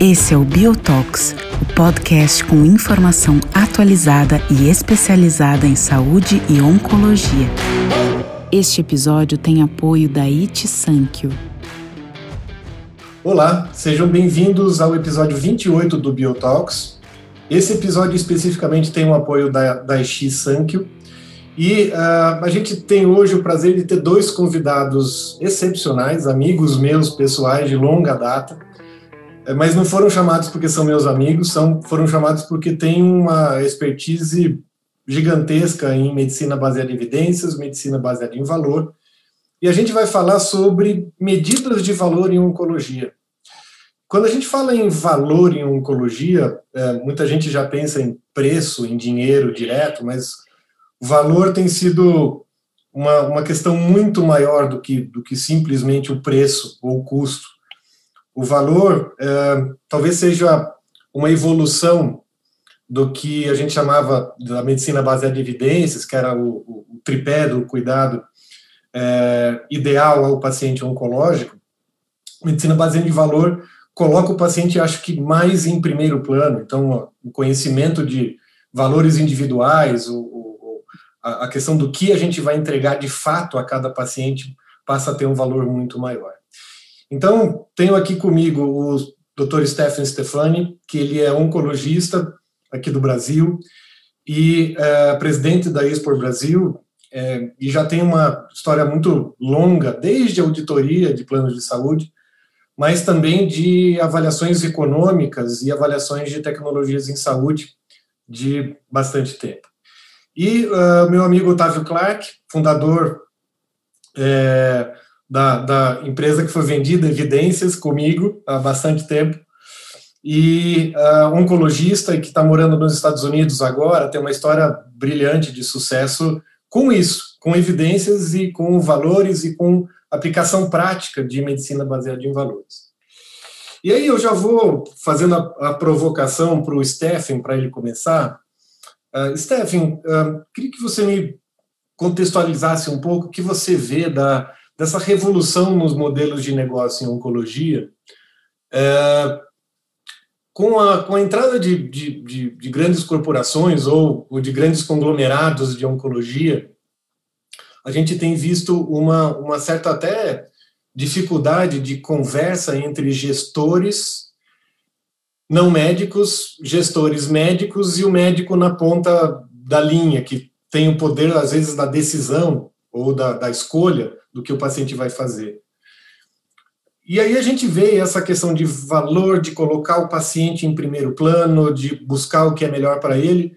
Esse é o Biotox, o podcast com informação atualizada e especializada em saúde e oncologia. Este episódio tem apoio da It Sankyo. Olá, sejam bem-vindos ao episódio 28 do Biotalks. Esse episódio especificamente tem o apoio da, da Ixi Sankyo. E uh, a gente tem hoje o prazer de ter dois convidados excepcionais, amigos meus pessoais de longa data, eh, mas não foram chamados porque são meus amigos, são, foram chamados porque têm uma expertise gigantesca em medicina baseada em evidências, medicina baseada em valor, e a gente vai falar sobre medidas de valor em oncologia. Quando a gente fala em valor em oncologia, é, muita gente já pensa em preço, em dinheiro direto, mas valor tem sido uma, uma questão muito maior do que, do que simplesmente o preço ou o custo. O valor é, talvez seja uma evolução do que a gente chamava da medicina baseada em evidências, que era o, o, o tripé do cuidado é, ideal ao paciente oncológico. Medicina baseada em valor coloca o paciente, acho que mais em primeiro plano. Então, o conhecimento de valores individuais, o, a questão do que a gente vai entregar de fato a cada paciente passa a ter um valor muito maior. Então, tenho aqui comigo o Dr. Stephen Stefani, que ele é oncologista aqui do Brasil e é, presidente da Expor Brasil, é, e já tem uma história muito longa, desde auditoria de planos de saúde, mas também de avaliações econômicas e avaliações de tecnologias em saúde de bastante tempo. E uh, meu amigo Otávio Clark, fundador é, da, da, empresa que foi vendida, Evidências, comigo há bastante tempo, e uh, oncologista que está morando nos Estados Unidos agora, tem uma história brilhante de sucesso com isso, com evidências e com valores e com aplicação prática de medicina baseada em valores. E aí eu já vou fazendo a, a provocação para o Stephen, para ele começar. Uh, Stephen, uh, queria que você me contextualizasse um pouco o que você vê da, dessa revolução nos modelos de negócio em oncologia, uh, com, a, com a entrada de, de, de, de grandes corporações ou, ou de grandes conglomerados de oncologia, a gente tem visto uma, uma certa até dificuldade de conversa entre gestores não médicos, gestores médicos e o médico na ponta da linha, que tem o poder, às vezes, da decisão ou da, da escolha do que o paciente vai fazer. E aí a gente vê essa questão de valor, de colocar o paciente em primeiro plano, de buscar o que é melhor para ele,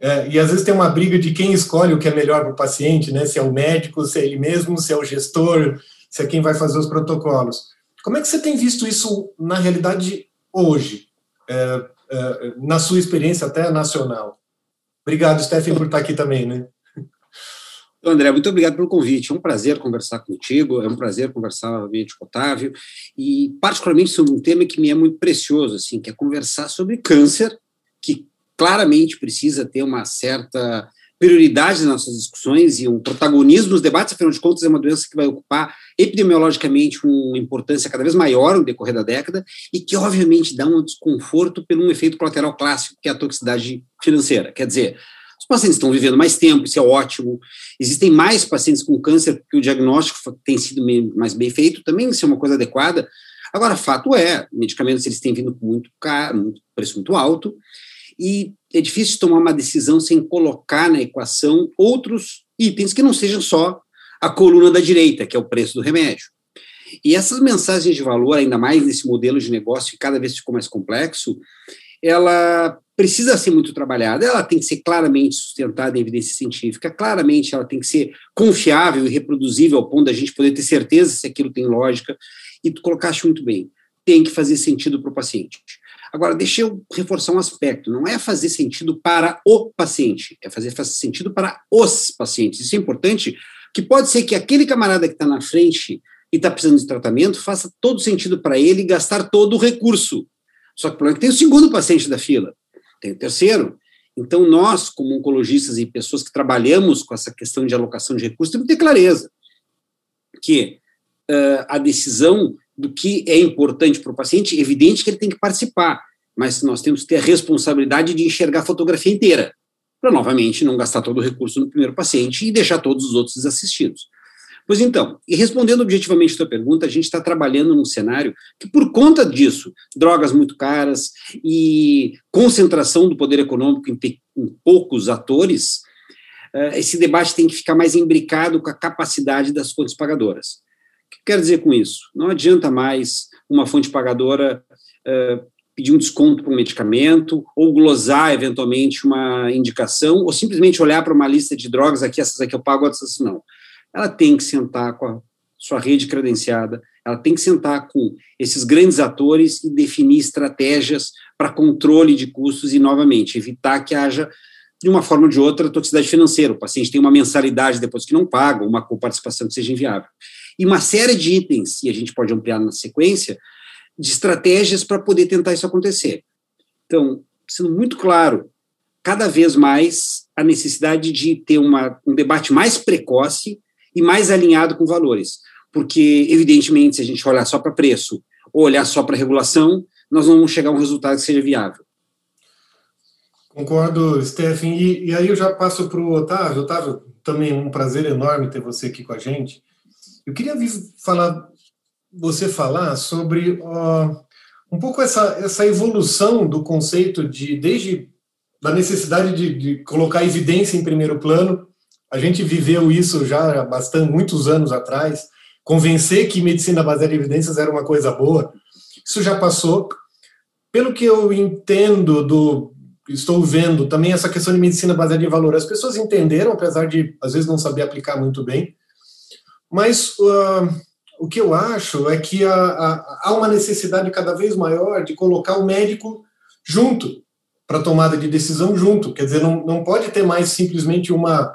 é, e às vezes tem uma briga de quem escolhe o que é melhor para o paciente, né? Se é o médico, se é ele mesmo, se é o gestor, se é quem vai fazer os protocolos. Como é que você tem visto isso na realidade hoje, é, é, na sua experiência até nacional? Obrigado, Stephen, por estar aqui também, né? André, muito obrigado pelo convite. É um prazer conversar contigo, é um prazer conversar novamente com o Otávio, e particularmente sobre um tema que me é muito precioso, assim, que é conversar sobre câncer, que claramente precisa ter uma certa prioridade nas nossas discussões e um protagonismo nos debates, afinal de contas, é uma doença que vai ocupar epidemiologicamente uma importância cada vez maior no decorrer da década e que, obviamente, dá um desconforto pelo efeito colateral clássico, que é a toxicidade financeira. Quer dizer, os pacientes estão vivendo mais tempo, isso é ótimo. Existem mais pacientes com câncer, porque o diagnóstico tem sido mais bem feito, também isso é uma coisa adequada. Agora, fato é, medicamentos eles têm vindo com muito caro, muito, preço muito alto, e é difícil tomar uma decisão sem colocar na equação outros itens que não sejam só a coluna da direita, que é o preço do remédio. E essas mensagens de valor, ainda mais nesse modelo de negócio que cada vez ficou mais complexo, ela precisa ser muito trabalhada, ela tem que ser claramente sustentada em evidência científica, claramente ela tem que ser confiável e reproduzível ao ponto da gente poder ter certeza se aquilo tem lógica, e tu colocaste muito bem, tem que fazer sentido para o paciente. Agora, deixa eu reforçar um aspecto: não é fazer sentido para o paciente, é fazer, sentido para os pacientes. Isso é importante, que pode ser que aquele camarada que está na frente e está precisando de tratamento faça todo sentido para ele gastar todo o recurso. Só que o problema é que tem o segundo paciente da fila, tem o terceiro. Então, nós, como oncologistas e pessoas que trabalhamos com essa questão de alocação de recursos, temos que ter clareza. que uh, a decisão do que é importante para o paciente, é evidente que ele tem que participar, mas nós temos que ter a responsabilidade de enxergar a fotografia inteira, para novamente não gastar todo o recurso no primeiro paciente e deixar todos os outros desassistidos. Pois então, e respondendo objetivamente a tua pergunta, a gente está trabalhando num cenário que, por conta disso, drogas muito caras e concentração do poder econômico em, em poucos atores, uh, esse debate tem que ficar mais imbricado com a capacidade das fontes pagadoras. O que quero dizer com isso? Não adianta mais uma fonte pagadora uh, pedir um desconto para um medicamento, ou glosar eventualmente uma indicação, ou simplesmente olhar para uma lista de drogas, aqui essas aqui eu pago, essas não ela tem que sentar com a sua rede credenciada, ela tem que sentar com esses grandes atores e definir estratégias para controle de custos e, novamente, evitar que haja, de uma forma ou de outra, toxicidade financeira. O paciente tem uma mensalidade depois que não paga, uma coparticipação que seja inviável. E uma série de itens, e a gente pode ampliar na sequência, de estratégias para poder tentar isso acontecer. Então, sendo muito claro, cada vez mais a necessidade de ter uma, um debate mais precoce e mais alinhado com valores. Porque, evidentemente, se a gente olhar só para preço ou olhar só para regulação, nós não vamos chegar a um resultado que seja viável. Concordo, Stephen. E, e aí eu já passo para o Otávio. Otávio, também um prazer enorme ter você aqui com a gente. Eu queria falar, você falar sobre uh, um pouco essa, essa evolução do conceito de, desde da necessidade de, de colocar evidência em primeiro plano, a gente viveu isso já há bastante, muitos anos atrás. Convencer que medicina baseada em evidências era uma coisa boa, isso já passou. Pelo que eu entendo do estou vendo também essa questão de medicina baseada em valor. As pessoas entenderam, apesar de às vezes não saber aplicar muito bem. Mas uh, o que eu acho é que há, uma necessidade cada vez maior de colocar o médico junto para tomada de decisão junto. Quer dizer, não, não pode ter mais simplesmente uma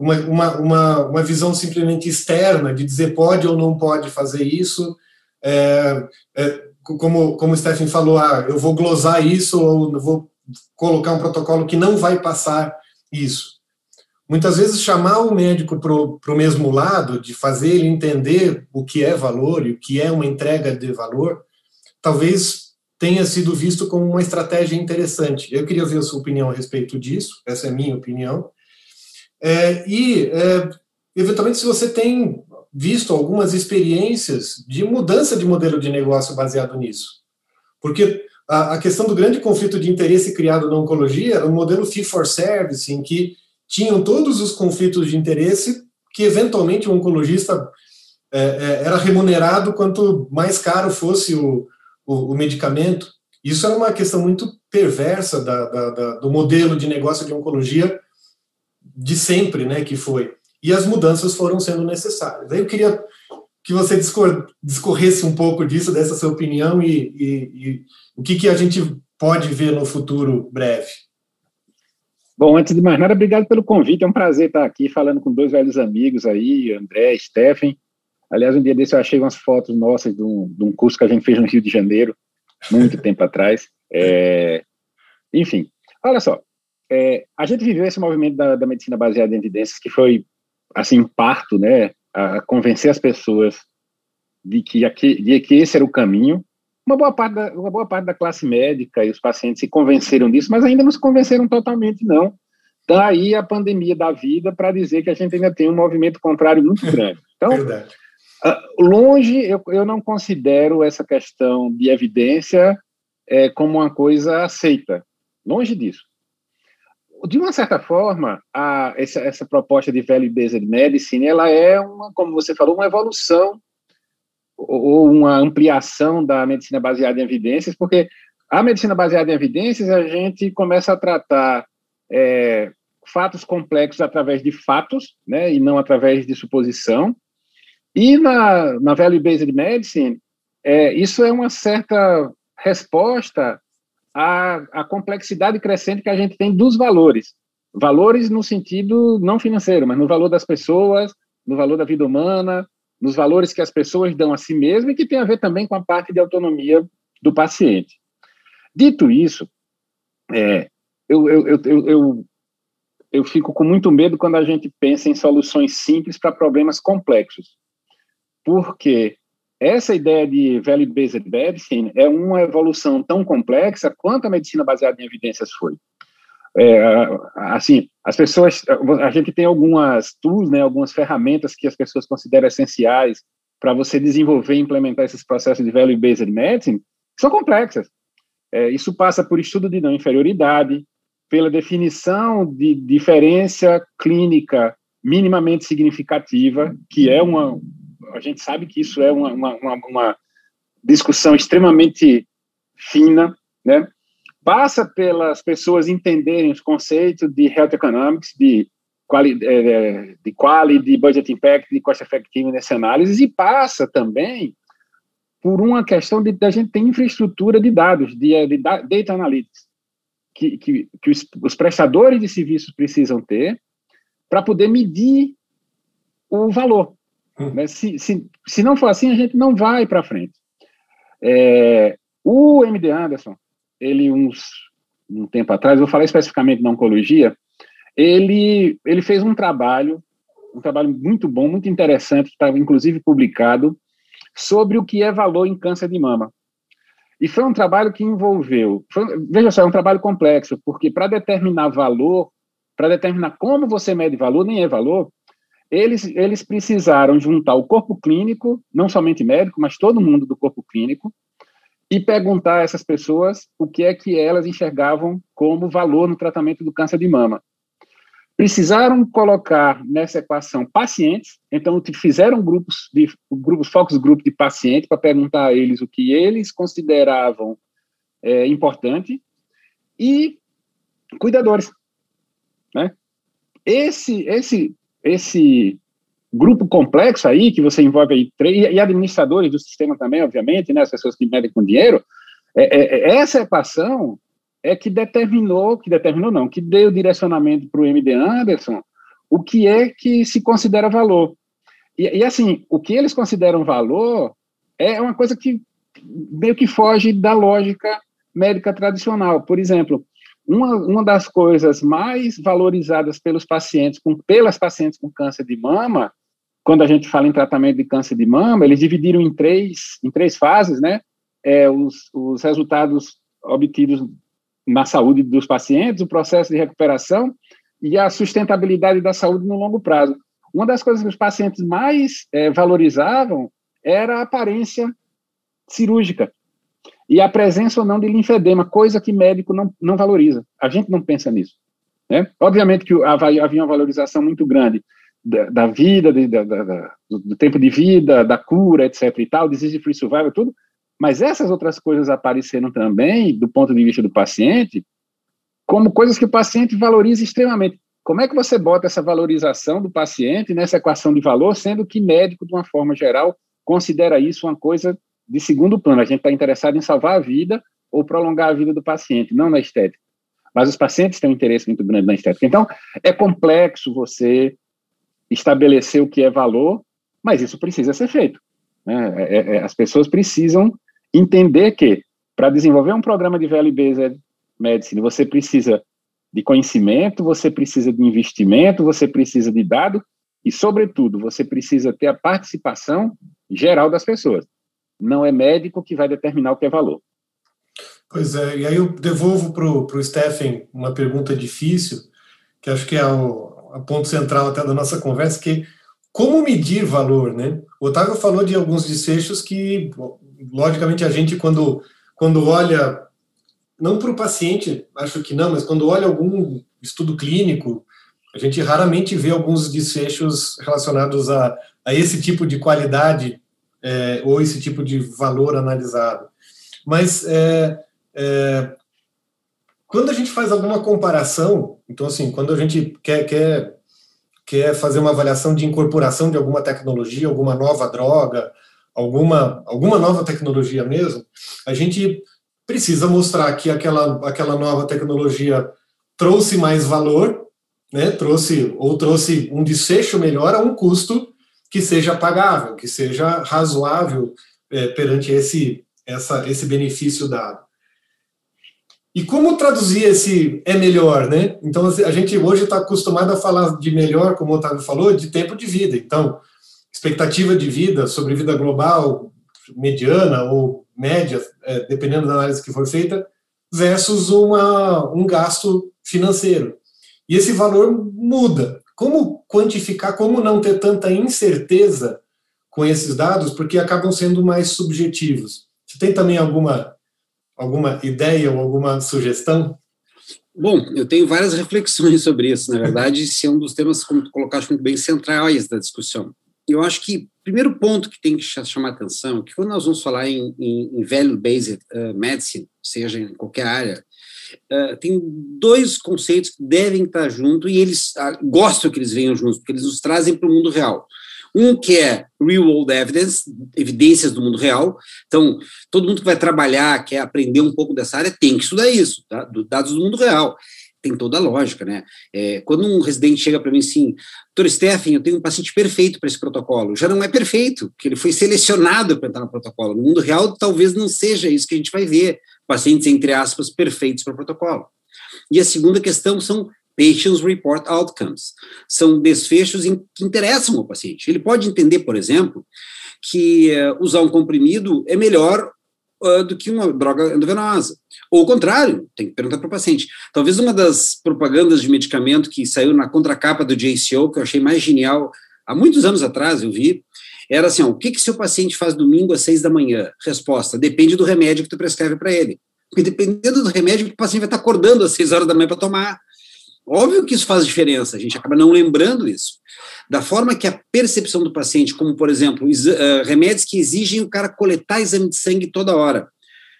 uma, uma, uma, uma visão simplesmente externa de dizer pode ou não pode fazer isso. É, é, como, como o Stephen falou, ah, eu vou glosar isso ou vou colocar um protocolo que não vai passar isso. Muitas vezes chamar o médico para o mesmo lado, de fazer ele entender o que é valor e o que é uma entrega de valor, talvez tenha sido visto como uma estratégia interessante. Eu queria ver a sua opinião a respeito disso, essa é a minha opinião. É, e, é, eventualmente, se você tem visto algumas experiências de mudança de modelo de negócio baseado nisso. Porque a, a questão do grande conflito de interesse criado na oncologia era um modelo fee for service, em que tinham todos os conflitos de interesse que, eventualmente, o oncologista é, é, era remunerado quanto mais caro fosse o, o, o, medicamento. Isso era uma questão muito perversa da, da, da, do modelo de negócio de oncologia de sempre, né, que foi. E as mudanças foram sendo necessárias. Aí eu queria que você discorresse um pouco disso, dessa sua opinião e, e, e o que, que a gente pode ver no futuro breve. Bom, antes de mais nada, obrigado pelo convite. É um prazer estar aqui falando com dois velhos amigos aí, André, Stephen. Aliás, um dia desse eu achei umas fotos nossas de um, de um curso que a gente fez no Rio de Janeiro, muito tempo atrás. É, enfim, olha só, é, a gente viveu esse movimento da, da, medicina baseada em evidências que foi, assim, parto, né, a convencer as pessoas de que, de que esse era o caminho. Uma boa, parte da, uma boa parte da classe médica e os pacientes se convenceram disso, mas ainda não se convenceram totalmente, não. Daí a pandemia da vida para dizer que a gente ainda tem um movimento contrário muito grande. Então, uh, longe, eu, eu não considero essa questão de evidência é, como uma coisa aceita. Longe disso de uma certa forma, a, essa, essa proposta de value-based medicine, ela é uma, como você falou, uma evolução ou uma ampliação da medicina baseada em evidências, porque a medicina baseada em evidências, a gente começa a tratar é, fatos complexos através de fatos, né, e não através de suposição. E na, na value-based medicine, é, isso é uma certa resposta a, a complexidade crescente que a gente tem dos valores. Valores no sentido não financeiro, mas no valor das pessoas, no valor da vida humana, nos valores que as pessoas dão a si mesmas e que tem a ver também com a parte de autonomia do paciente. Dito isso, é, eu, eu, eu, eu, eu fico com muito medo quando a gente pensa em soluções simples para problemas complexos. porque essa ideia de value-based medicine é uma evolução tão complexa quanto a medicina baseada em evidências foi. É, assim, as pessoas, a gente tem algumas tools, né, algumas ferramentas que as pessoas consideram essenciais para você desenvolver e implementar esses processos de value-based medicine, que são complexas. É, isso passa por estudo de não inferioridade, pela definição de diferença clínica minimamente significativa, que é uma, a gente sabe que isso é uma, uma, uma discussão extremamente fina, né? Passa pelas pessoas entenderem os conceitos de health economics, de quali, é, de quality, de budget impact, de cost effectiveness análise, e passa também por uma questão de, de a gente ter infraestrutura de dados, de, de data analytics, que, que, que os, os prestadores de serviços precisam ter para poder medir o valor. Hum. Né? Se, se, se não for assim, a gente não vai para frente. É, o MD Anderson, ele uns um tempo atrás, vou falar especificamente na oncologia, ele, ele fez um trabalho, um trabalho muito bom, muito interessante, que estava inclusive publicado, sobre o que é valor em câncer de mama. E foi um trabalho que envolveu, foi, veja só, é um trabalho complexo, porque para determinar valor, para determinar como você mede valor, nem é valor, eles, eles precisaram juntar o corpo clínico, não somente médico, mas todo mundo do corpo clínico, e perguntar a essas pessoas o que é que elas enxergavam como valor no tratamento do câncer de mama. Precisaram colocar nessa equação pacientes, então fizeram grupos de grupos focus group de pacientes para perguntar a eles o que eles consideravam é, importante e cuidadores, né? Esse esse esse grupo complexo aí que você envolve aí e administradores do sistema também, obviamente, né? As pessoas que medem com dinheiro, é, é, é essa equação é que determinou, que determinou não, que deu direcionamento para o MD Anderson o que é que se considera valor. E, e, assim, o que eles consideram valor é uma coisa que meio que foge da lógica médica tradicional. Por exemplo, uma, uma das coisas mais valorizadas pelos pacientes, com, pelas pacientes com câncer de mama, quando a gente fala em tratamento de câncer de mama, eles dividiram em três, em três fases, né? É, os, os resultados obtidos na saúde dos pacientes, o processo de recuperação e a sustentabilidade da saúde no longo prazo. Uma das coisas que os pacientes mais é, valorizavam era a aparência cirúrgica e a presença ou não de linfedema, coisa que médico não, não valoriza. A gente não pensa nisso. Né? Obviamente que havia uma valorização muito grande da, da vida, de, da, da, do tempo de vida, da cura, etc. e tal, disease free survival, tudo, mas essas outras coisas apareceram também, do ponto de vista do paciente, como coisas que o paciente valoriza extremamente. Como é que você bota essa valorização do paciente nessa equação de valor, sendo que médico, de uma forma geral, considera isso uma coisa de segundo plano? A gente está interessado em salvar a vida ou prolongar a vida do paciente, não na estética. Mas os pacientes têm um interesse muito grande na estética. Então, é complexo você estabelecer o que é valor, mas isso precisa ser feito. Né? É, é, é as pessoas precisam entender que para desenvolver um programa de value-based medicine, você precisa de conhecimento, você precisa de investimento, você precisa de dado e, sobretudo, você precisa ter a participação geral das pessoas. Não é médico que vai determinar o que é valor. Pois é, e aí eu devolvo para o Stephen uma pergunta difícil, que acho que é o ponto central até da nossa conversa, que como medir valor, né? O Otávio falou de alguns desfechos que logicamente, a gente, quando, quando olha, não para o paciente, acho que não, mas quando olha algum estudo clínico, a gente raramente vê alguns desfechos relacionados a, a esse tipo de qualidade é, ou esse tipo de valor analisado. Mas é, é, quando a gente faz alguma comparação, então, assim, quando a gente quer, quer, quer fazer uma avaliação de incorporação de alguma tecnologia, alguma nova droga, alguma, alguma nova tecnologia mesmo, a gente precisa mostrar que aquela, aquela nova tecnologia trouxe mais valor, né, trouxe ou trouxe um desfecho melhor a um custo que seja pagável, que seja razoável é, perante esse, essa, esse benefício dado. E como traduzir esse é melhor, né? Então, a gente hoje está acostumado a falar de melhor, como o Otávio falou, de tempo de vida. Então, expectativa de vida, sobrevida global, mediana ou média, é, dependendo da análise que for feita, versus uma, um gasto financeiro. E esse valor muda. Como quantificar, como não ter tanta incerteza com esses dados, porque acabam sendo mais subjetivos? Você tem também alguma, alguma ideia ou alguma sugestão? Bom, eu tenho várias reflexões sobre isso. Na verdade, esse é um dos temas, como tu colocaste muito bem, centrais da discussão. Eu acho que o primeiro ponto que tem que chamar atenção é que quando nós vamos falar em, em, em value-based uh, medicine, seja em qualquer área, uh, tem dois conceitos que devem estar juntos e eles uh, gostam que eles venham juntos, porque eles nos trazem para o mundo real. Um que é real world evidence, evidências do mundo real. Então, todo mundo que vai trabalhar, quer aprender um pouco dessa área, tem que estudar isso, tá? Do, dados do mundo real. Tem toda a lógica, né? É, quando um residente chega para mim assim, doutor Stephen, eu tenho um paciente perfeito para esse protocolo. Já não é perfeito, porque ele foi selecionado para entrar no protocolo. No mundo real, talvez não seja isso que a gente vai ver. Pacientes, entre aspas, perfeitos para o protocolo. E a segunda questão são Patients Report Outcomes. São desfechos que interessam ao paciente. Ele pode entender, por exemplo, que uh, usar um comprimido é melhor uh, do que uma droga endovenosa. Ou o contrário, tem que perguntar para o paciente. Talvez uma das propagandas de medicamento que saiu na contracapa do JCO, que eu achei mais genial, há muitos anos atrás eu vi, era assim, ó, o que, que seu paciente faz domingo às seis da manhã? Resposta, depende do remédio que tu prescreve para ele. Porque dependendo do remédio, o paciente vai estar acordando às seis horas da manhã para tomar. Óbvio que isso faz diferença, a gente acaba não lembrando isso. Da forma que a percepção do paciente, como, por exemplo, uh, remédios que exigem o cara coletar exame de sangue toda hora.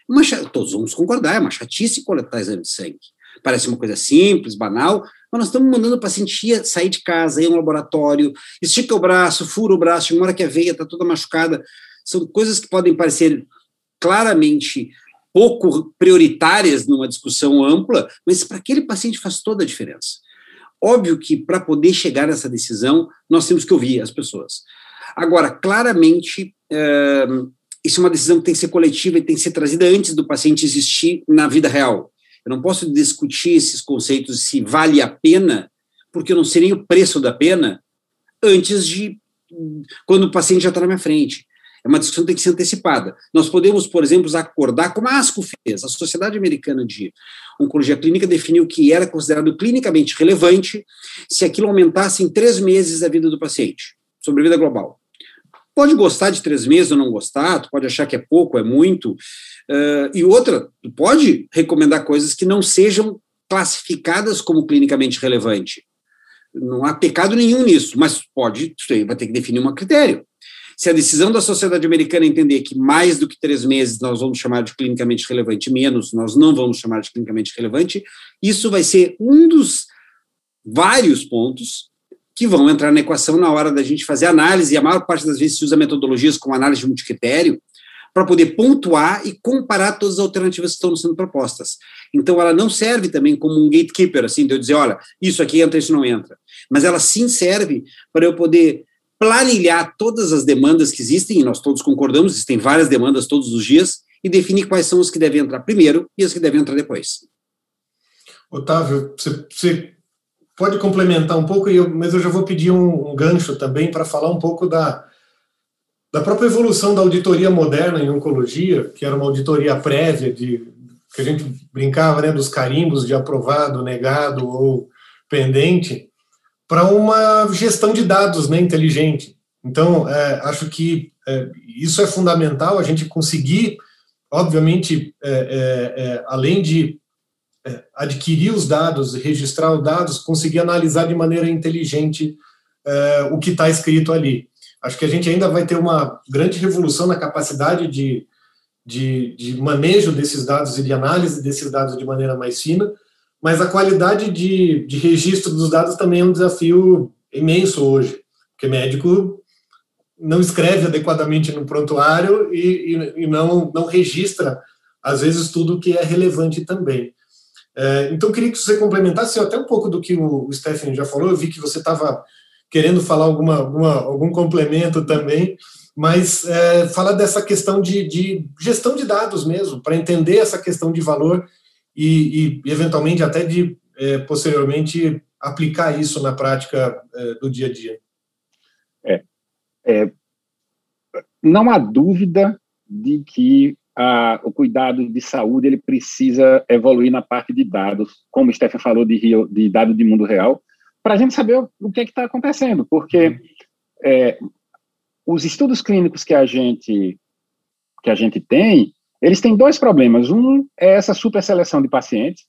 Uma, todos vamos concordar, é uma chatice coletar exame de sangue. Parece uma coisa simples, banal, mas nós estamos mandando o paciente sair de casa, ir a um laboratório, estica o braço, fura o braço, hora que a veia está toda machucada. São coisas que podem parecer claramente pouco prioritárias numa discussão ampla, mas para aquele paciente faz toda a diferença. Óbvio que para poder chegar nessa decisão, nós temos que ouvir as pessoas. Agora, claramente, é, isso é uma decisão que tem que ser coletiva e tem que ser trazida antes do paciente existir na vida real. Eu não posso discutir esses conceitos se vale a pena, porque eu não sei nem o preço da pena antes de quando o paciente já está na minha frente. É uma discussão que tem que ser antecipada. Nós podemos, por exemplo, acordar, como a ASCO fez, a Sociedade Americana de Oncologia Clínica definiu que era considerado clinicamente relevante se aquilo aumentasse em três meses a vida do paciente, sobrevida global. Pode gostar de três meses ou não gostar, pode achar que é pouco, é muito. Uh, e outra, pode recomendar coisas que não sejam classificadas como clinicamente relevante. Não há pecado nenhum nisso, mas pode, vai ter que definir um critério. Se a decisão da sociedade americana entender que mais do que três meses nós vamos chamar de clinicamente relevante, menos nós não vamos chamar de clinicamente relevante, isso vai ser um dos vários pontos que vão entrar na equação na hora da gente fazer análise, e a maior parte das vezes se usa metodologias como análise de multicritério, para poder pontuar e comparar todas as alternativas que estão sendo propostas. Então, ela não serve também como um gatekeeper, assim, de eu dizer, olha, isso aqui entra, isso não entra. Mas ela sim serve para eu poder planilhar todas as demandas que existem, e nós todos concordamos, existem várias demandas todos os dias, e definir quais são as que devem entrar primeiro e as que devem entrar depois. Otávio, você, você pode complementar um pouco, mas eu já vou pedir um, um gancho também para falar um pouco da, da própria evolução da auditoria moderna em oncologia, que era uma auditoria prévia, de, que a gente brincava né, dos carimbos de aprovado, negado ou pendente, para uma gestão de dados né, inteligente. Então, é, acho que é, isso é fundamental, a gente conseguir, obviamente, é, é, é além de é, adquirir os dados, registrar os dados, conseguir analisar de maneira inteligente o que está escrito ali. Acho que a gente ainda vai ter uma grande revolução na capacidade de, de, de manejo desses dados e de análise desses dados de maneira mais fina, mas a qualidade de, de registro dos dados também é um desafio imenso hoje, porque médico não escreve adequadamente no prontuário e, e, e não, não registra, às vezes, tudo que é relevante também. É, então, queria que você complementasse até um pouco do que o, o Stephen já falou. Eu vi que você estava querendo falar alguma, alguma, algum complemento também, mas é, fala dessa questão de, de gestão de dados mesmo, para entender essa questão de valor e, e eventualmente até de é, posteriormente aplicar isso na prática é, do dia a dia. É. é, não há dúvida de que a, o cuidado de saúde ele precisa evoluir na parte de dados, como o Stephen falou de, Rio, de dado de mundo real, para a gente saber o, que é está acontecendo, porque uhum. é, os estudos clínicos que a gente que a gente tem, eles têm dois problemas. Um é essa super seleção de pacientes,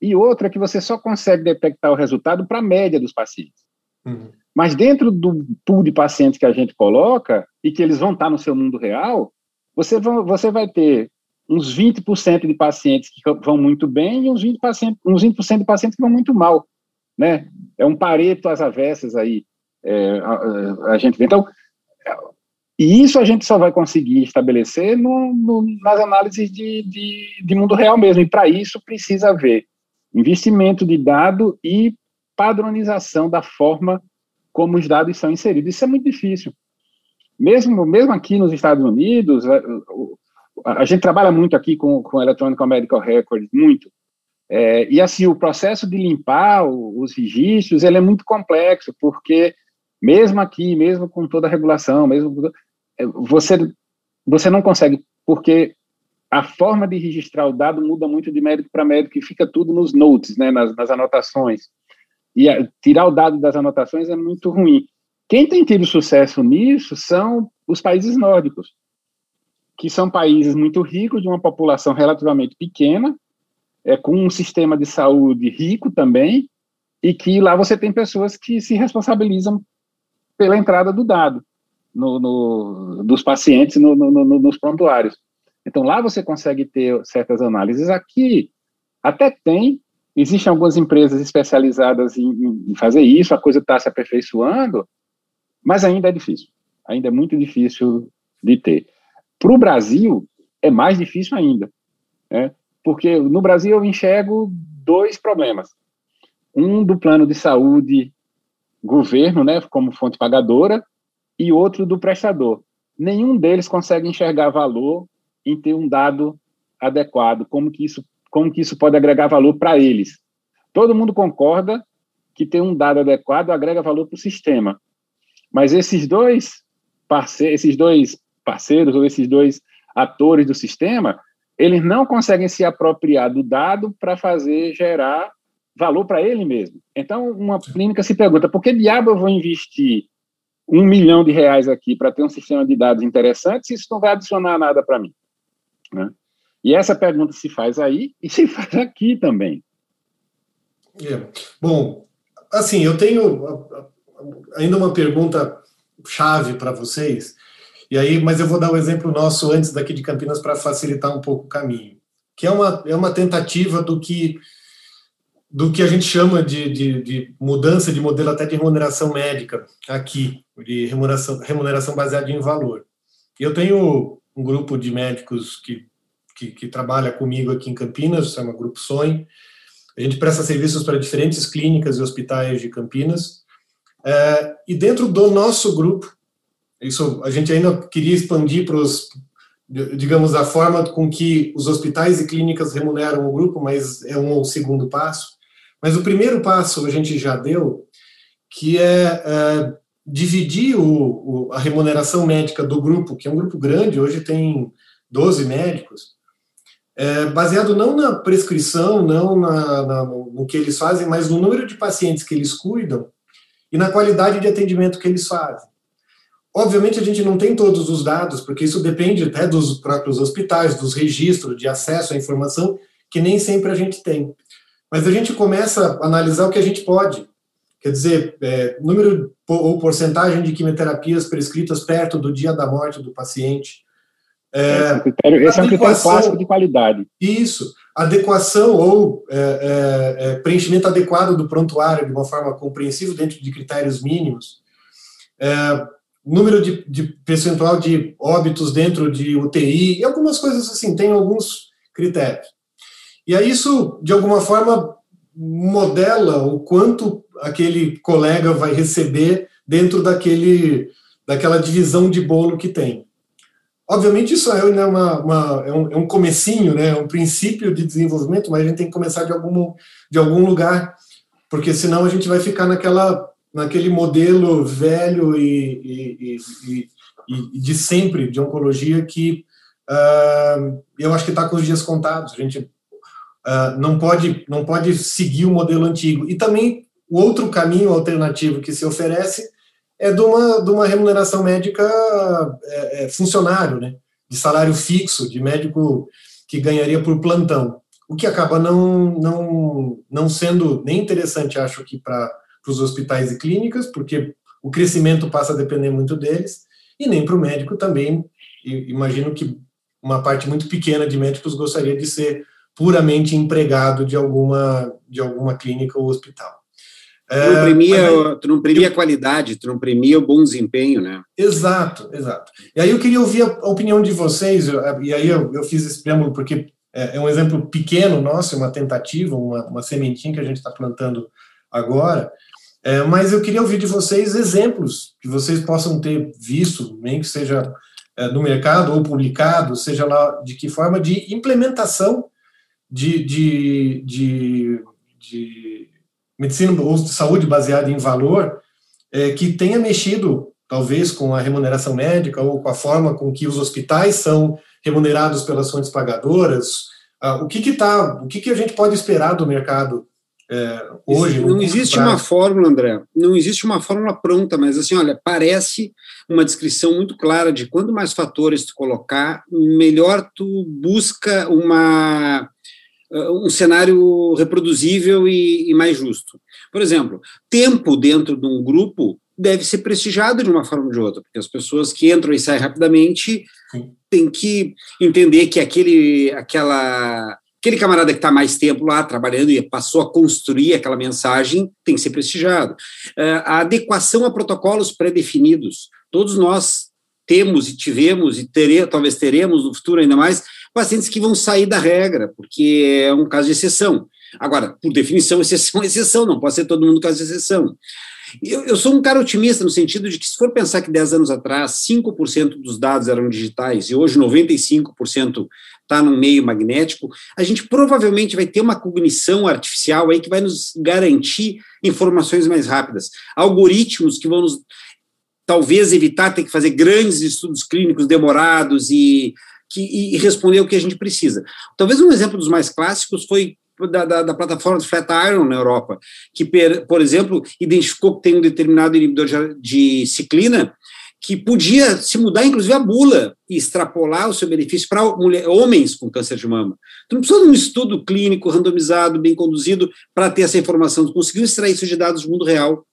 e outro é que você só consegue detectar o resultado para a média dos pacientes. Uhum. Mas dentro do pool de pacientes que a gente coloca, e que eles vão estar no seu mundo real, você, vão, você vai ter uns 20% de pacientes que vão muito bem e uns 20%, uns 20 de pacientes que vão muito mal. Né? É um pareto às avessas aí. É, a, a, gente vê. Então, e isso a gente só vai conseguir estabelecer no, no, nas análises de, de, de, mundo real mesmo. E para isso precisa haver investimento de dado e padronização da forma como os dados são inseridos. Isso é muito difícil. Mesmo, mesmo aqui nos Estados Unidos, a, a gente trabalha muito aqui com, com Electronic Medical Records, muito. É, e assim, o processo de limpar os registros, ele é muito complexo, porque mesmo aqui, mesmo com toda a regulação, mesmo é, você, você não consegue, porque a forma de registrar o dado muda muito de médico para médico e fica tudo nos notes, né, nas, nas anotações. E a, tirar o dado das anotações é muito ruim. Quem tem tido sucesso nisso são os países nórdicos, que são países muito ricos, de uma população relativamente pequena, é, com um sistema de saúde rico também, e que lá você tem pessoas que se responsabilizam pela entrada do dado no, no, dos pacientes no, nos prontuários. Então, lá você consegue ter certas análises. Aqui, até tem, existem algumas empresas especializadas em, em fazer isso, a coisa está se aperfeiçoando, mas ainda é difícil. Ainda é muito difícil de ter. Para o Brasil, é mais difícil ainda. Né? Porque no Brasil eu enxergo dois problemas. Um do plano de saúde governo, né, como fonte pagadora, e outro do prestador. Nenhum deles consegue enxergar valor em ter um dado adequado, como que isso, como que isso pode agregar valor para eles. Todo mundo concorda que ter um dado adequado agrega valor para o sistema. Mas esses dois parceiros, esses dois parceiros ou esses dois atores do sistema, eles não conseguem se apropriar do dado para fazer gerar valor para ele mesmo. Então, uma clínica se pergunta: por que diabo eu vou investir um milhão de reais aqui para ter um sistema de dados interessante isso não vai adicionar nada para mim? Né? E essa pergunta se faz aí e se faz aqui também. É. Bom, assim, eu tenho ainda uma pergunta chave para vocês, e aí, mas eu vou dar o um exemplo nosso antes daqui de Campinas para facilitar um pouco o caminho, que é uma, é uma tentativa do que do que a gente chama de, de, de, mudança de modelo até de remuneração médica aqui, de remuneração, remuneração baseada em valor. Eu tenho um grupo de médicos que, que, que trabalha comigo aqui em Campinas, chama Grupo Sonho. A gente presta serviços para diferentes clínicas e hospitais de Campinas. É, e dentro do nosso grupo, isso a gente ainda queria expandir para os, digamos, a forma com que os hospitais e clínicas remuneram o grupo, mas é um segundo passo. Mas o primeiro passo a gente já deu, que é, é dividir o, o, a remuneração médica do grupo, que é um grupo grande, hoje tem 12 médicos, é, baseado não na prescrição, não na, na, no que eles fazem, mas no número de pacientes que eles cuidam e na qualidade de atendimento que eles fazem. Obviamente, a gente não tem todos os dados, porque isso depende até dos próprios hospitais, dos registros de acesso à informação, que nem sempre a gente tem. Mas a gente começa a analisar o que a gente pode. Quer dizer, é, número ou porcentagem de quimioterapias prescritas perto do dia da morte do paciente. É, esse é um critério, esse é um critério clássico de qualidade. Isso. Adequação ou é, é, é, preenchimento adequado do prontuário de uma forma compreensível dentro de critérios mínimos. É, número de, de percentual de óbitos dentro de UTI e algumas coisas assim, tem alguns critérios. E aí isso, de alguma forma, modela o quanto aquele colega vai receber dentro daquele, daquela divisão de bolo que tem. Obviamente isso é, uma, uma, é, um, é um comecinho, né, é um princípio de desenvolvimento, mas a gente tem que começar de algum, de algum lugar, porque senão a gente vai ficar naquela naquele modelo velho e, e, e, e de sempre de oncologia que uh, eu acho que está com os dias contados. A gente uh, não pode não pode seguir o modelo antigo. E também o outro caminho alternativo que se oferece é de uma, de uma remuneração médica é, é, funcionário, né? de salário fixo, de médico que ganharia por plantão, o que acaba não, não, não sendo nem interessante, acho que, para os hospitais e clínicas, porque o crescimento passa a depender muito deles, e nem para o médico também. imagino que uma parte muito pequena de médicos gostaria de ser puramente empregado de alguma, de alguma clínica ou hospital. Tu não premia, é, tu não premia a qualidade, tu não premia o bom desempenho, né? Exato, exato. E aí eu queria ouvir a opinião de vocês, e aí eu, eu fiz esse preâmbulo porque é, é, um exemplo pequeno nosso, uma tentativa, uma, uma sementinha que a gente está plantando agora, é, mas eu queria ouvir de vocês exemplos que vocês possam ter visto, nem que seja é, no mercado ou publicado, seja lá de que forma, de implementação de, de, de, de medicina ou de saúde baseada em valor, é, que tenha mexido, talvez, com a remuneração médica ou com a forma com que os hospitais são remunerados pelas fontes pagadoras. Ah, o que que tá, o que que a gente pode esperar do mercado é, hoje? Não existe prazo? uma fórmula, André. Não existe uma fórmula pronta, mas assim, olha, parece uma descrição muito clara de quanto mais fatores tu colocar, melhor tu busca uma um cenário reproduzível e, e mais justo. Por exemplo, tempo dentro de um grupo deve ser prestigiado de uma forma ou de outra, porque as pessoas que entram e saem rapidamente têm que entender que aquele, aquela, aquele camarada que está mais tempo lá trabalhando e passou a construir aquela mensagem tem que ser prestigiado. Uh, a adequação a protocolos pré-definidos. Todos nós temos e tivemos e tere, talvez teremos no futuro ainda mais pacientes que vão sair da regra, porque é um caso de exceção. Agora, por definição, exceção é exceção, não pode ser todo mundo caso de exceção. Eu, eu, sou um cara otimista no sentido de que, se for pensar que 10 anos atrás 5% dos dados eram digitais e hoje 95% está no meio magnético, a gente provavelmente vai ter uma cognição artificial aí que vai nos garantir informações mais rápidas. Algoritmos que vão nos talvez evitar ter que fazer grandes estudos clínicos demorados e que, e responder o que a gente precisa. Talvez um exemplo dos mais clássicos foi da, da, da, plataforma Flatiron na Europa, que, per, por exemplo, identificou que tem um determinado inibidor de ciclina que podia se mudar, inclusive, a bula e extrapolar o seu benefício para homens com câncer de mama. Tu não precisa de um estudo clínico randomizado, bem conduzido, para ter essa informação. Tu conseguiu extrair isso de dados do mundo real.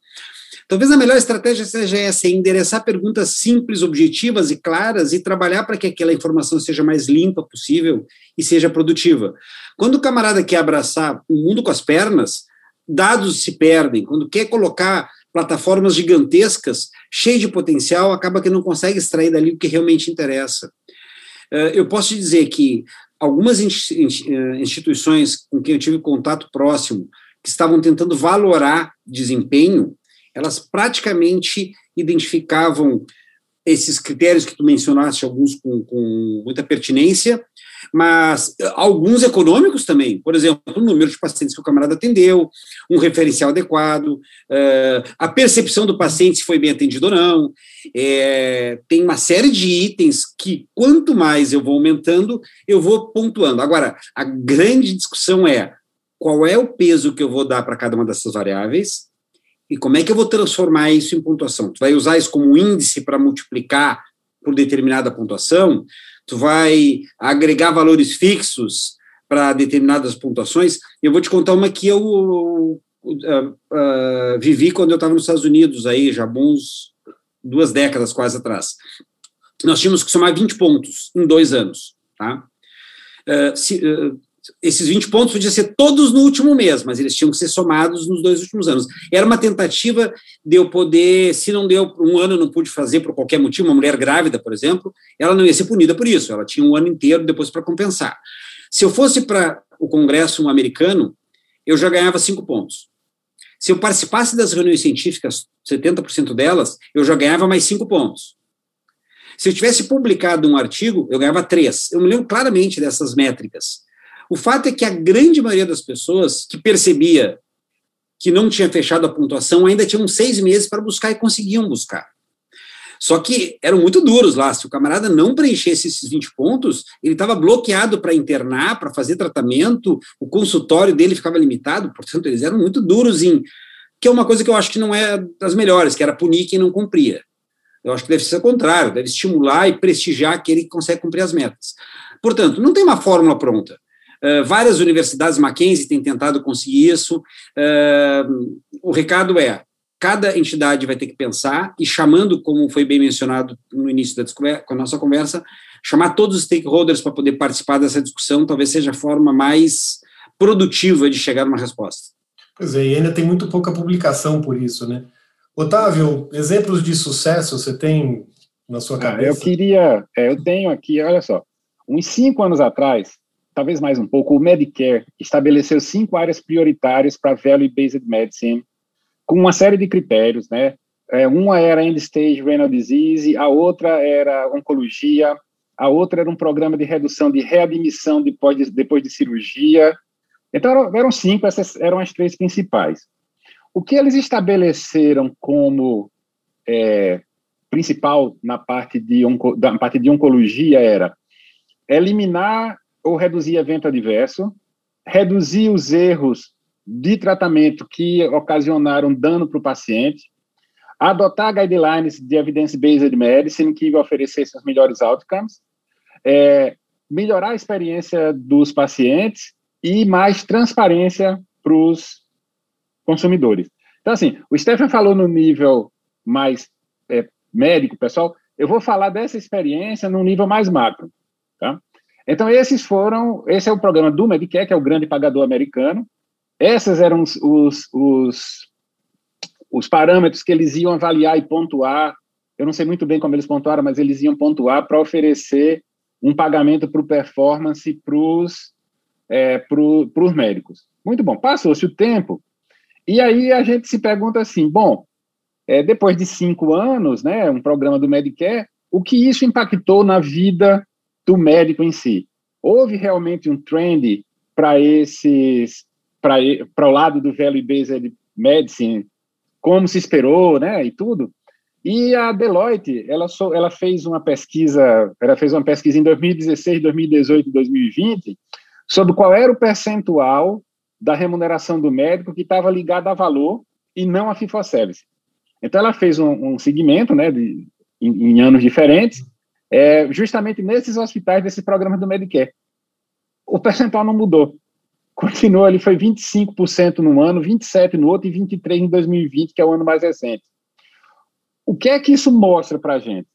Talvez a melhor estratégia seja essa, endereçar perguntas simples, objetivas e claras e trabalhar para que aquela informação seja mais limpa possível e seja produtiva. Quando o camarada quer abraçar o mundo com as pernas, dados se perdem. Quando quer colocar plataformas gigantescas, cheias de potencial, acaba que não consegue extrair dali o que realmente interessa. Eh, eu posso te dizer que algumas eh, instituições com quem eu tive contato próximo, que estavam tentando valorar desempenho, elas praticamente identificavam esses critérios que tu mencionaste, alguns com, com, muita pertinência, mas eh, alguns econômicos também. Por exemplo, o número de pacientes que o camarada atendeu, um referencial adequado, uh, a percepção do paciente se foi bem atendido ou não. É, tem uma série de itens que, quanto mais eu vou aumentando, eu vou pontuando. Agora, a grande discussão é qual é o peso que eu vou dar para cada uma dessas variáveis e como é que eu vou transformar isso em pontuação? Tu vai usar isso como índice para multiplicar por determinada pontuação? Tu vai agregar valores fixos para determinadas pontuações? Eu vou te contar uma que eu uh, uh, vivi quando eu estava nos Estados Unidos, aí já bons duas décadas quase atrás. Nós tínhamos que somar 20 pontos em dois anos. Tá? Uh, se, esses 20 pontos podiam ser todos no último mês, mas eles tinham que ser somados nos dois últimos anos. Era uma tentativa de eu poder, se não deu um ano, não pude fazer por qualquer motivo, uma mulher grávida, por exemplo, ela não ia ser punida por isso, ela tinha um ano inteiro depois para compensar. Se eu fosse para o Congresso um americano, eu já ganhava cinco pontos. Se eu participasse das reuniões científicas, 70% delas, eu já ganhava mais cinco pontos. Se eu tivesse publicado um artigo, eu ganhava três. Eu me lembro claramente dessas métricas. O fato é que a grande maioria das pessoas que percebia que não tinha fechado a pontuação ainda tinham seis meses para buscar e conseguiam buscar. Só que eram muito duros lá. Se o camarada não preenchesse esses 20 pontos, ele estava bloqueado para internar, para fazer tratamento, o consultório dele ficava limitado, portanto, eles eram muito duros em. Que é uma coisa que eu acho que não é das melhores, que era punir quem não cumpria. Eu acho que deve ser o contrário, deve estimular e prestigiar aquele que consegue cumprir as metas. Portanto, não tem uma fórmula pronta. Uh, várias universidades Mackenzie têm tentado conseguir isso. Uh, o recado é: cada entidade vai ter que pensar e chamando, como foi bem mencionado no início da com a nossa conversa, chamar todos os stakeholders para poder participar dessa discussão, talvez seja a forma mais produtiva de chegar a uma resposta. Pois é, e ainda tem muito pouca publicação por isso, né? Otávio, exemplos de sucesso você tem na sua cabeça? Ah, eu queria, é, eu tenho aqui, olha só, uns cinco anos atrás, talvez mais um pouco, o Medicare estabeleceu cinco áreas prioritárias para Value-Based Medicine com uma série de critérios, né? É, uma era end stage renal disease, a outra era oncologia, a outra era um programa de redução de readmissão depois de, depois de cirurgia. Então eram cinco, essas eram as três principais. O que eles estabeleceram como é, principal na parte, de na parte de oncologia era eliminar ou reduzir evento adverso, reduzir os erros de tratamento que ocasionaram dano para o paciente, adotar guidelines de evidence-based medicine que oferecessem os melhores outcomes, é, melhorar a experiência dos pacientes e mais transparência para os consumidores. Então, assim, o Stephen falou no nível mais é, médico, pessoal, eu vou falar dessa experiência no nível mais macro, tá? Então, esses foram, esse é o programa do Medicare, que é o grande pagador americano, esses eram os, os, os, os parâmetros que eles iam avaliar e pontuar. Eu não sei muito bem como eles pontuaram, mas eles iam pontuar para oferecer um pagamento para o performance para os é, pro, médicos. Muito bom. Passou-se o tempo, e aí a gente se pergunta assim: bom, é, depois de cinco anos, né, um programa do Medicare, o que isso impactou na vida do médico em si? Houve realmente um trend para esses para o lado do Value Based Medicine, como se esperou, né, e tudo. E a Deloitte, ela, so, ela fez uma pesquisa, ela fez uma pesquisa em 2016, 2018 e 2020 sobre qual era o percentual da remuneração do médico que estava ligado a valor e não a fee-for-service. Então, ela fez um, um segmento, né, de, em, em anos diferentes, é, justamente nesses hospitais desse programa do Medicare. O percentual não mudou continua, ele foi 25% no ano, 27% no outro e 23% em 2020, que é o ano mais recente. O que é que isso mostra para a gente?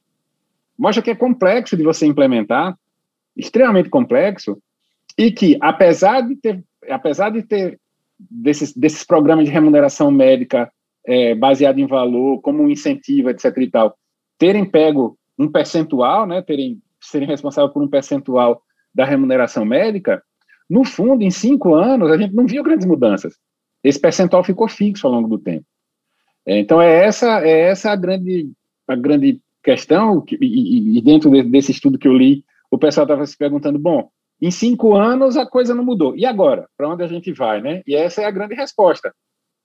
Mostra que é complexo de você implementar, extremamente complexo, e que, apesar de ter, apesar de ter desses, desses programas de remuneração médica é, baseado em valor, como um incentivo, etc. e tal, terem pego um percentual, né, terem, serem responsáveis por um percentual da remuneração médica, no fundo, em cinco anos, a gente não viu grandes mudanças. Esse percentual ficou fixo ao longo do tempo. É, então, é essa, é essa a, grande, a grande questão, que, e, e, dentro desse estudo que eu li, o pessoal estava se perguntando, bom, em cinco anos a coisa não mudou. E agora? Para onde a gente vai, né? E essa é a grande resposta.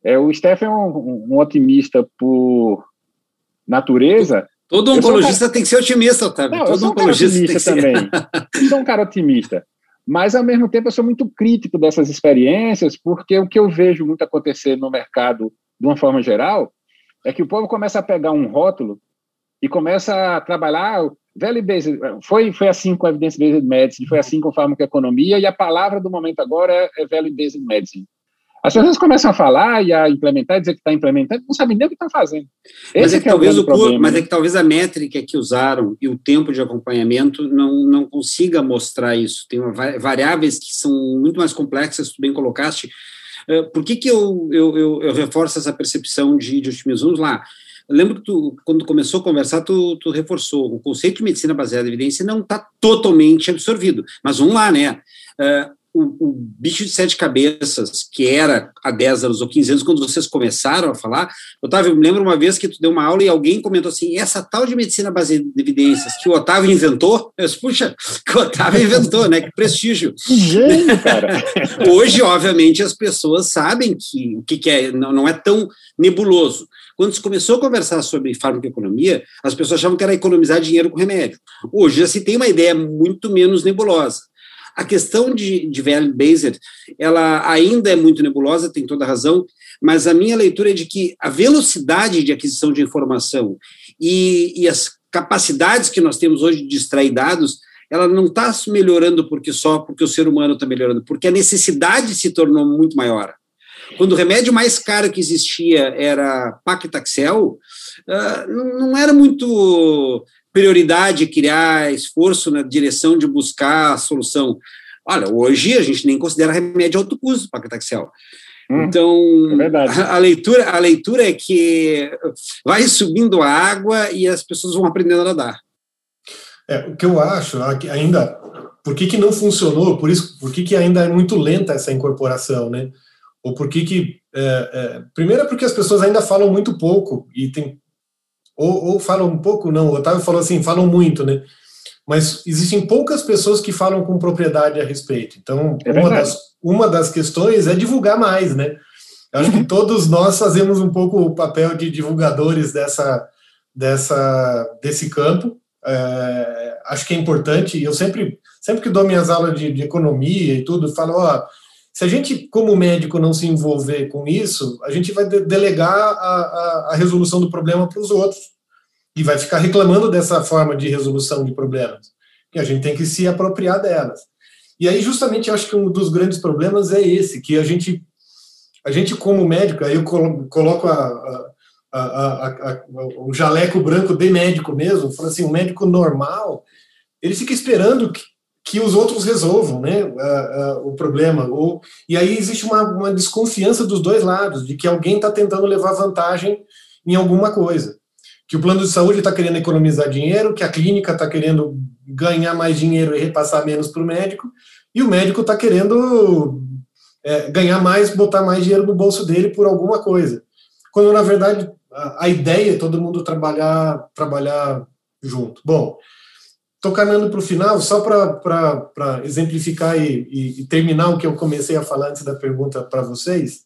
É, o Stephen é um, um otimista por natureza. Todo oncologista um cara... tem que ser otimista, Otávio. Não, Todo eu sou um oncologista otimista também. sou um cara otimista. Mas, ao mesmo tempo, eu sou muito crítico dessas experiências, porque o que eu vejo muito acontecer no mercado, de uma forma geral, é que o povo começa a pegar um rótulo e começa a trabalhar value based, foi foi assim com evidence based medicine, foi assim com farmacoeconomia e a palavra do momento agora é, é value based medicine. As pessoas começam a falar e a implementar, dizer que está implementando, não sabem nem o que estão fazendo. Mas é, que, é talvez o problema, mas é né? que talvez a métrica que usaram e o tempo de acompanhamento não, não consiga mostrar isso. Tem variáveis que são muito mais complexas, tu bem colocaste. Uh, por que, que eu, eu, eu, eu, reforço essa percepção de, de otimismo? Vamos lá. Eu lembro que tu, quando começou a conversar, tu, tu reforçou. O conceito de medicina baseada em evidência não está totalmente absorvido. Mas vamos lá, né? Uh, o, o, bicho de sete cabeças, que era há 10 anos ou 15 anos, quando vocês começaram a falar, Otávio, eu me lembro uma vez que tu deu uma aula e alguém comentou assim, essa tal de medicina baseada em evidências que o Otávio inventou, eu disse, puxa, que o Otávio inventou, né, que prestígio. Gênio, cara. Hoje, obviamente, as pessoas sabem que o que, que é, não, não é tão nebuloso. Quando se começou a conversar sobre farmacoeconomia, as pessoas achavam que era economizar dinheiro com remédio. Hoje já se tem uma ideia muito menos nebulosa. A questão de, de value-based, ela ainda é muito nebulosa, tem toda razão, mas a minha leitura é de que a velocidade de aquisição de informação e, e as capacidades que nós temos hoje de extrair dados, ela não está melhorando porque só porque o ser humano está melhorando, porque a necessidade se tornou muito maior. Quando o remédio mais caro que existia era Paclitaxel, uh, não, não era muito prioridade criar esforço na direção de buscar a solução. Olha, hoje a gente nem considera remédio alto custo para Cataxel. Hum, então, é a, a, leitura, a leitura é que vai subindo a água e as pessoas vão aprendendo a nadar. É, o que eu acho ainda, por que, que não funcionou, por isso, por que, que ainda é muito lenta essa incorporação, né? Ou por que que, é, é, primeiro é porque as pessoas ainda falam muito pouco e tem ou, ou falam um pouco, não, o Otávio falou assim, falam muito, né? Mas existem poucas pessoas que falam com propriedade a respeito. Então, é uma, das, uma das questões é divulgar mais, né? Eu acho que todos nós fazemos um pouco o papel de divulgadores dessa, dessa, desse campo. É, acho que é importante, e eu sempre, sempre que dou minhas aulas de, de economia e tudo, falo, ó, se a gente, como médico, não se envolver com isso, a gente vai de delegar a, a, a, resolução do problema para os outros e vai ficar reclamando dessa forma de resolução de problemas. E a gente tem que se apropriar delas. E aí, justamente, eu acho que um dos grandes problemas é esse, que a gente, a gente como médico, aí eu coloco a, o jaleco branco de médico mesmo, falo assim, um médico normal, ele fica esperando que, que os outros resolvam né, o problema. Ou, e aí existe uma, uma desconfiança dos dois lados, de que alguém está tentando levar vantagem em alguma coisa. Que o plano de saúde está querendo economizar dinheiro, que a clínica está querendo ganhar mais dinheiro e repassar menos para o médico, e o médico está querendo é, ganhar mais, botar mais dinheiro no bolso dele por alguma coisa. Quando, na verdade, a, a ideia é todo mundo trabalhar, trabalhar junto. Bom, Estou caminhando para o final, só para exemplificar e, e, e, terminar o que eu comecei a falar antes da pergunta para vocês.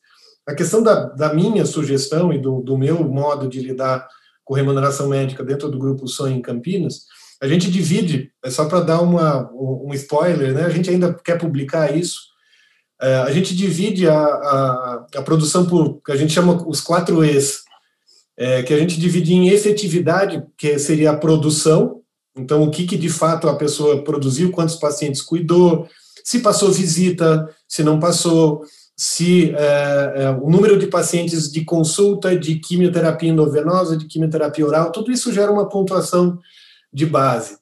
A questão da, da minha sugestão e do, do, meu modo de lidar com remuneração médica dentro do grupo Sonho em Campinas, a gente divide, é só para dar uma, um spoiler, né? a gente ainda quer publicar isso, é, a gente divide a, a, a, produção por, que a gente chama os quatro E's, é, que a gente divide em efetividade, que seria a produção, então, o que, que de fato a pessoa produziu, quantos pacientes cuidou, se passou visita, se não passou, se é, é, o número de pacientes de consulta de quimioterapia endovenosa, de quimioterapia oral, tudo isso gera uma pontuação de base.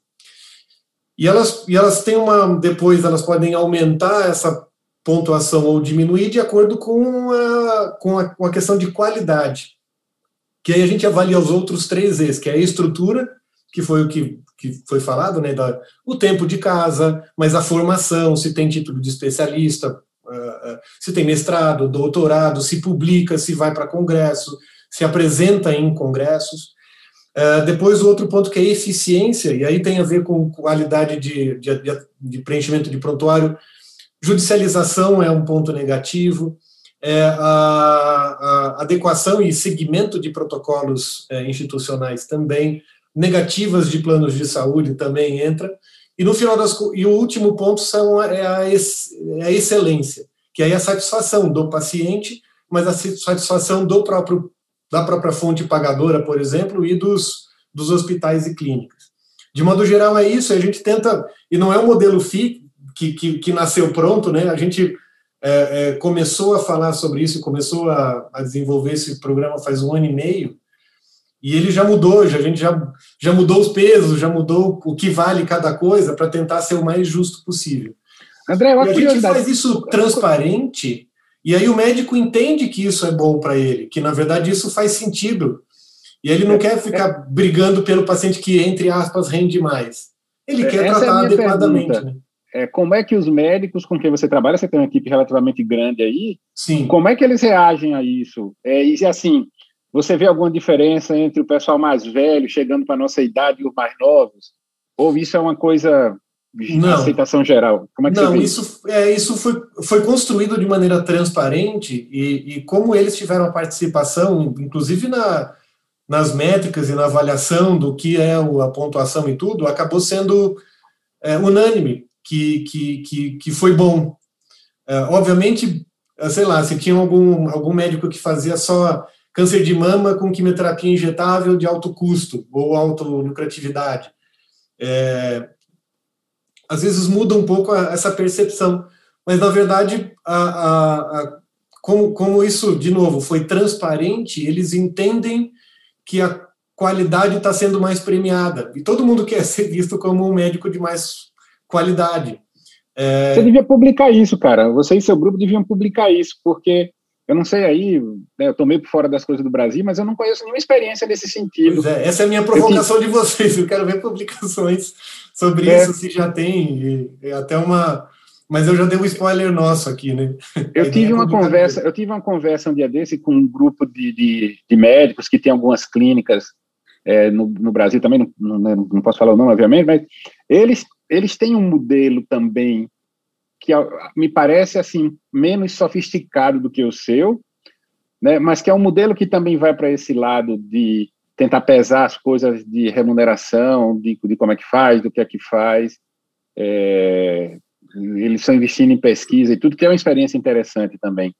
E elas, e elas têm uma. Depois elas podem aumentar essa pontuação ou diminuir de acordo com a, com a, com a questão de qualidade. Que aí a gente avalia os outros três E's, que é a estrutura, que foi o que que foi falado, né, da, o tempo de casa, mas a formação, se tem título de especialista, uh, se tem mestrado, doutorado, se publica, se vai para congresso, se apresenta em congressos. Uh, depois, o outro ponto que é eficiência, e aí tem a ver com qualidade de, de, de preenchimento de prontuário. Judicialização é um ponto negativo. É a, a adequação e seguimento de protocolos é, institucionais também negativas de planos de saúde também entra. E no final das e o último ponto são é a, é a excelência, que é a satisfação do paciente, mas a satisfação do próprio da própria fonte pagadora, por exemplo, e dos, dos hospitais e clínicas. De modo geral é isso, a gente tenta, e não é um modelo FI que, que, que nasceu pronto, né? A gente é, é, começou a falar sobre isso, começou a, a desenvolver esse programa faz um ano e meio, e ele já mudou, já, a gente já, já mudou os pesos, já mudou o que vale cada coisa para tentar ser o mais justo possível. André, uma e a gente faz isso transparente, e aí o médico entende que isso é bom para ele, que na verdade isso faz sentido. E ele não é, quer ficar é, brigando pelo paciente que, entre aspas, rende mais. Ele quer tratar é adequadamente. Né? é, como é que os médicos com quem você trabalha, você tem uma equipe relativamente grande aí, Sim. como é que eles reagem a isso? É, e assim, você vê alguma diferença entre o pessoal mais velho chegando para a nossa idade e os mais novos? Ou isso é uma coisa de Não. aceitação geral? Como é que Não, você vê isso, é, isso foi, foi construído de maneira transparente e, e como eles tiveram a participação, inclusive na, nas métricas e na avaliação do que é o- a pontuação e tudo, acabou sendo é, unânime que, que, que, que foi bom. É, obviamente, sei lá, se tinha algum, algum médico que fazia só câncer de mama com quimioterapia injetável de alto custo ou alta lucratividade. É, às vezes muda um pouco a- essa percepção, mas na verdade, a, a, a- como, como isso, de novo, foi transparente, eles entendem que a qualidade está sendo mais premiada e todo mundo quer ser visto como um médico de mais qualidade. É, Você devia publicar isso, cara. Você e seu grupo deviam publicar isso, porque eu não sei aí, né, eu tô meio por fora das coisas do Brasil, mas eu não conheço nenhuma experiência nesse sentido. É, essa é a minha provocação de vocês. Eu quero ver publicações sobre É. isso, se já tem, e até uma. Mas eu já dei um spoiler nosso aqui, né? Eu tive é uma conversa, eu tive uma conversa um dia desse com um grupo de, de, de médicos que tem algumas clínicas é, no, no Brasil também, não, não, não posso falar o nome, obviamente, mas eles, eles têm um modelo também que ah, me parece assim menos sofisticado do que o seu, né? Mas que é um modelo que também vai para esse lado de tentar pesar as coisas de remuneração, de, de como é que faz, do que é que faz. É, eles estão investindo em pesquisa e tudo, que é uma experiência interessante também.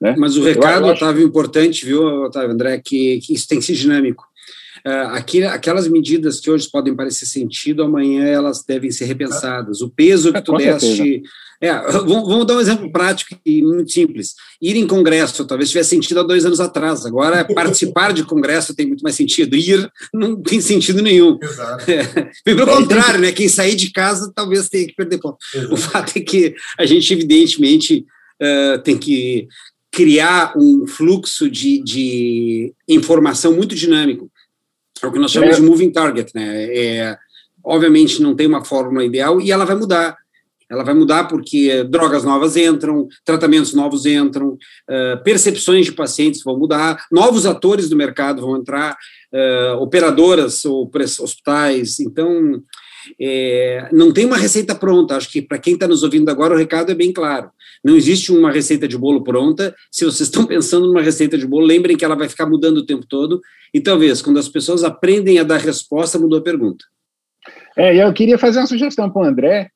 Né? Mas o recado, eu acho- Otávio, importante, viu, Otávio André, que, que isso tem que ser dinâmico. Aqui, aquelas medidas que hoje podem parecer sentido, amanhã elas devem ser repensadas. O peso que É, tu com deste. É, vamos, vamos dar um exemplo prático e muito simples. Ir em congresso talvez tivesse sentido há dois anos atrás. Agora, participar de congresso tem muito mais sentido. Ir não tem sentido nenhum. Exato, É, pelo contrário, né? Quem sair de casa talvez tenha que perder ponto. O exato. fato é que a gente, evidentemente, eh, tem que criar um fluxo de, de informação muito dinâmico. É o que nós chamamos É. de moving target, né? É, obviamente não tem uma fórmula ideal e ela vai mudar. Ela vai mudar porque drogas novas entram, tratamentos novos entram, eh, percepções de pacientes vão mudar, novos atores do mercado vão entrar, eh, operadoras ou hospitais. Então, é, não tem uma receita pronta. Acho que para quem está nos ouvindo agora, o recado é bem claro. Não existe uma receita de bolo pronta. Se vocês estão pensando numa receita de bolo, lembrem que ela vai ficar mudando o tempo todo. E talvez, quando as pessoas aprendem a dar resposta, mudou a pergunta. É, eu queria fazer uma sugestão para o André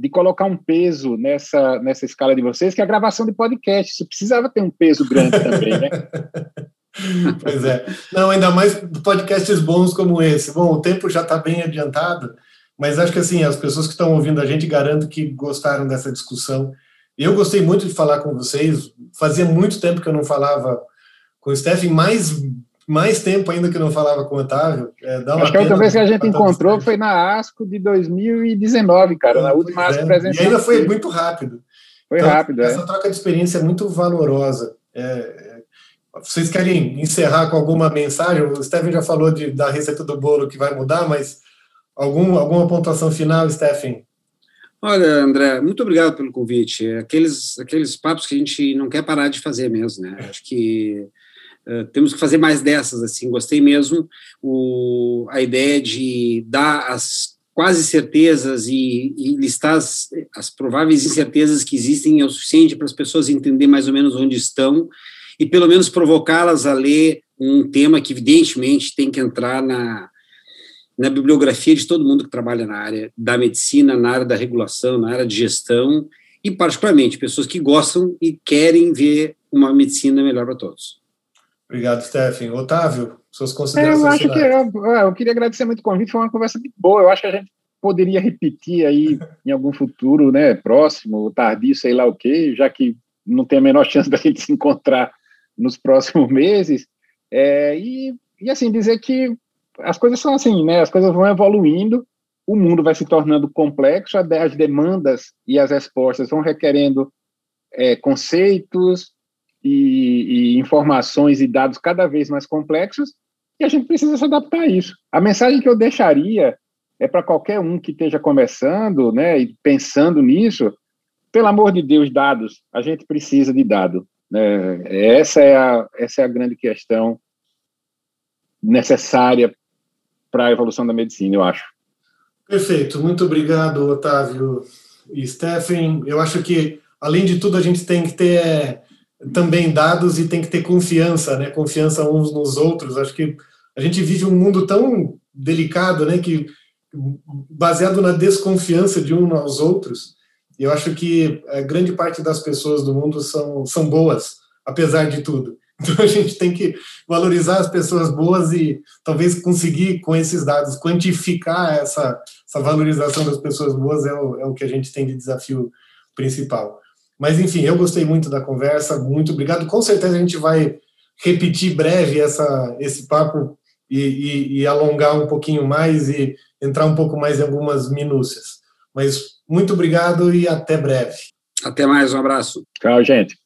de colocar um peso nessa, nessa escala de vocês, que é a gravação de podcast. Isso precisava ter um peso grande também, né? Pois é. Não, ainda mais podcasts bons como esse. Bom, o tempo já está bem adiantado, mas acho que assim, as pessoas que estão ouvindo a gente garanto que gostaram dessa discussão. Eu gostei muito de falar com vocês. Fazia muito tempo que eu não falava com o Stephen, mais, mais tempo ainda que eu não falava com o Otávio. É, dá uma Acho que a outra pena vez que a gente encontrou foi na ASCO de 2019, cara, na última ASCO é. presencial. E ainda foi muito rápido. Foi Então, rápido, é. Essa troca de experiência é muito valorosa. É, é, vocês querem encerrar com alguma mensagem? O Stephen já falou de, da receita do bolo que vai mudar, mas algum, alguma pontuação final, Stephen? Olha, André, muito obrigado pelo convite. É Aqueles, aqueles papos que a gente não quer parar de fazer mesmo, né? Acho que eh, temos que fazer mais dessas, assim. Gostei mesmo o, a ideia de dar as quase certezas e, e listar as, as prováveis incertezas que existem é o suficiente para as pessoas entender mais ou menos onde estão e pelo menos provocá-las a ler um tema que evidentemente tem que entrar na, na bibliografia de todo mundo que trabalha na área da medicina, na área da regulação, na área de gestão, e particularmente pessoas que gostam e querem ver uma medicina melhor para todos. Obrigado, Stephen. Otávio, suas É, considerações eu acho que eu, eu queria agradecer muito o convite, foi uma conversa muito boa. Eu acho que a gente poderia repetir aí em algum futuro, né, próximo, tardio, sei lá o quê, já que não tem a menor chance da gente se encontrar nos próximos meses. É, e, e assim, dizer que as coisas são assim, né? As coisas vão evoluindo, o mundo vai se tornando complexo, as demandas e as respostas vão requerendo é, conceitos e, e informações e dados cada vez mais complexos, e a gente precisa se adaptar a isso. A mensagem que eu deixaria é para qualquer um que esteja começando, né, e pensando nisso, pelo amor de Deus, dados, a gente precisa de dado. Né? Essa, é a, essa é a grande questão necessária para a evolução da medicina, eu acho. Perfeito, muito obrigado, Otávio e Stephen. Eu acho que, além de tudo, a gente tem que ter também dados e tem que ter confiança, né? Confiança uns nos outros. Acho que a gente vive um mundo tão delicado, né? Que baseado na desconfiança de uns aos outros. E eu acho que a grande parte das pessoas do mundo são, são boas, apesar de tudo. Então a gente tem que valorizar as pessoas boas e talvez conseguir, com esses dados, quantificar essa, essa valorização das pessoas boas é o, é o que a gente tem de desafio principal. Mas enfim, eu gostei muito da conversa, muito obrigado. Com certeza a gente vai repetir breve essa, esse papo e, e, e alongar um pouquinho mais e entrar um pouco mais em algumas minúcias. Mas muito obrigado e até breve. Até mais, um abraço. Tchau, gente.